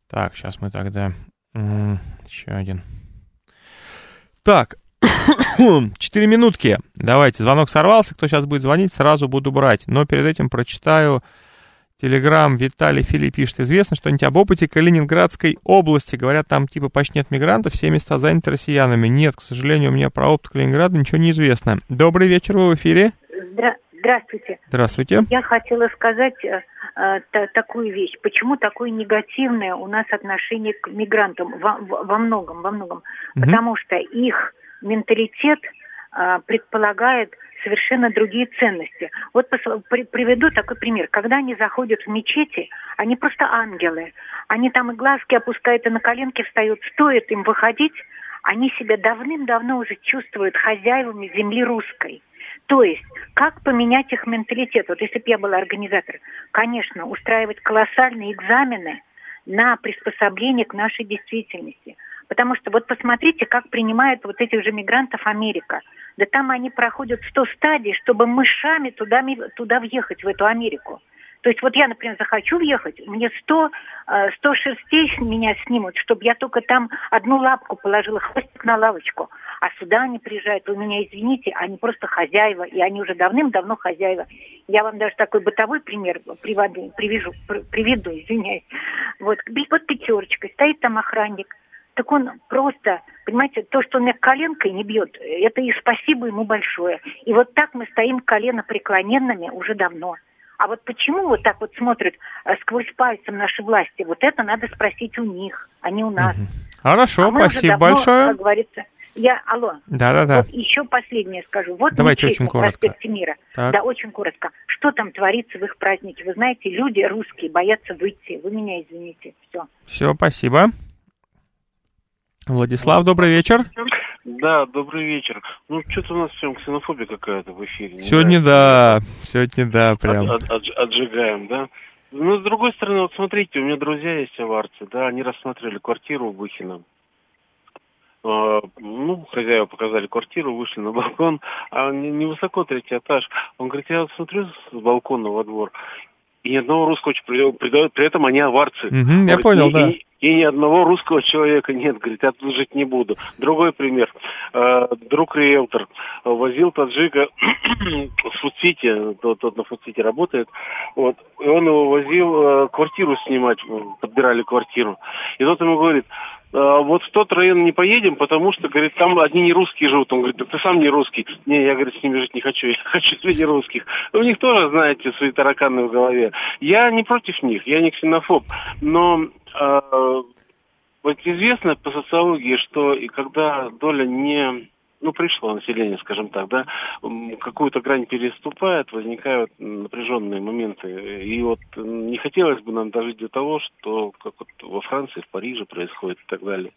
Так, сейчас мы тогда еще один. Так, (coughs) четыре минутки. Давайте, звонок сорвался. Кто сейчас будет звонить, сразу буду брать. Но перед этим прочитаю Телеграм Виталий Филипп пишет. Известно что-нибудь об опыте Калининградской области. Говорят, там типа почти нет мигрантов, все места заняты россиянами. Нет, к сожалению, у меня про опыт Калининграда ничего не известно. Добрый вечер, вы в эфире. Здра- здравствуйте. Здравствуйте. Я хотела сказать э, Э, та, такую вещь. Почему такое негативное у нас отношение к мигрантам во, во многом, во многом? Угу. Потому что их менталитет э, предполагает совершенно другие ценности. Вот при, приведу такой пример. Когда они заходят в мечети, они просто ангелы. Они там и глазки опускают, и на коленки встают. Стоит им выходить, они себя давным-давно уже чувствуют хозяевами земли русской. То есть, как поменять их менталитет? Вот если бы я была организатор, конечно, устраивать колоссальные экзамены на приспособление к нашей действительности. Потому что вот посмотрите, как принимают вот этих же мигрантов Америка. Да там они проходят 100 стадий, чтобы мышами туда, туда въехать, в эту Америку. То есть вот я, например, захочу въехать, мне 100, 100 э, шерстей меня снимут, чтобы я только там одну лапку положила, хвостик на лавочку. А сюда они приезжают, вы меня извините, они просто хозяева, и они уже давным-давно хозяева. Я вам даже такой бытовой пример приводу, привяжу, приведу, извиняюсь. Вот, вот пятерочка, стоит там охранник, так он просто Понимаете, то, что он меня коленкой не бьет, это и спасибо ему большое. И вот так мы стоим колено преклоненными уже давно. А вот почему вот так вот смотрят э, сквозь пальцем наши власти, вот это надо спросить у них, а не у нас. Хорошо, а мы уже спасибо давно, большое. Как говорится, я, алло. Да-да-да. Вот еще последнее скажу. Вот Давайте Мечеть очень на коротко. проспекте Мира. Так. Да, очень коротко. Что там творится в их празднике? Вы знаете, люди русские боятся выйти. Вы меня извините. Все. Все, спасибо. Владислав, добрый вечер. Да, добрый вечер. Ну, что-то у нас всем ксенофобия какая-то в эфире. Сегодня да, сегодня да, прям. От- от- отжигаем, да? Ну, с другой стороны, вот смотрите, у меня друзья есть аварцы, да, они рассмотрели квартиру в Бухино. А, Ну, хозяева показали квартиру, вышли на балкон, а не- невысоко третий этаж. Он говорит, я вот смотрю с балкона во двор, и ни одного русского, при, при- этом они аварцы. Я Говорит, понял, и- да. И, и ни одного русского человека нет, говорит, я тут жить не буду. Другой пример. Э, друг риэлтор возил таджика (clears throat) в Фудсити, тот, тот на Фудсити работает, вот, и он его возил э, квартиру снимать, подбирали квартиру. И тот ему говорит, «А, вот в тот район не поедем, потому что, говорит, там одни не русские живут. Он говорит, да ты сам не русский. Не, я, говорит, с ними жить не хочу, (laughs) я хочу среди русских. У них тоже, знаете, свои тараканы в голове. Я не против них, я не ксенофоб, но э, вот известно по социологии, что и когда доля не ну, пришло население, скажем так, да, какую-то грань переступает, возникают напряженные моменты. И вот не хотелось бы нам дожить до того, что как вот во Франции, в Париже происходит и так далее.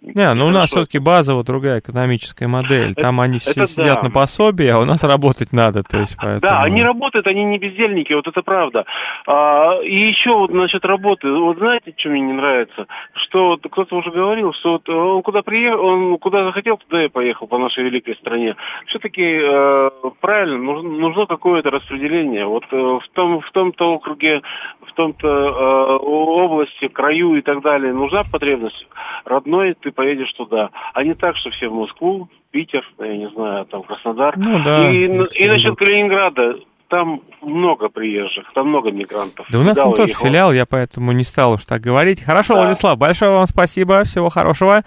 Не, ну у нас все-таки базово другая экономическая модель. Там они все сидят да. на пособии, а у нас работать надо, то есть поэтому... Да, они работают, они не бездельники, вот это правда. А, и еще вот насчет работы, вот знаете, что мне не нравится? Что вот кто-то уже говорил, что вот он куда приехал, он куда захотел, туда и поехал по нашей великой стране. Все-таки э, правильно, нужно, нужно какое-то распределение. Вот э, в том в том-то округе, в том-то э, области, краю и так далее нужна потребность. Родной, ты поедешь туда. А не так, что все в Москву, Питер, я не знаю, там Краснодар. Ну да, И, и насчет Калининграда, там много приезжих, там много мигрантов. Да у нас там тоже их. филиал, я поэтому не стал уж так говорить. Хорошо, Да. Владислав, большое вам спасибо, всего хорошего.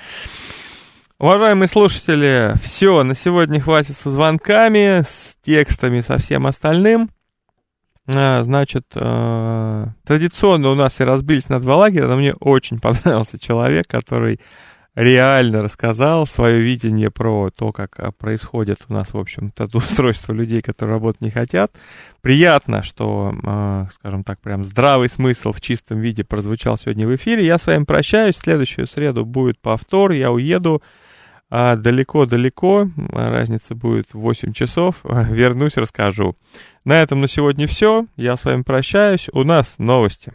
Уважаемые слушатели, все, на сегодня хватит со звонками, с текстами, со всем остальным. А, Значит, э, традиционно у нас все разбились на два лагеря, но мне очень (laughs) понравился человек, который реально рассказал свое видение про то, как а, происходит у нас, в общем-то, (laughs) устройство людей, которые работать не хотят. Приятно, что, э, скажем так, прям здравый смысл в чистом виде прозвучал сегодня в эфире. Я с вами прощаюсь. В следующую среду будет повтор. Я уеду а, далеко-далеко. Разница будет в 8 часов. (laughs) Вернусь, расскажу. На этом на сегодня все. Я с вами прощаюсь. У нас новости.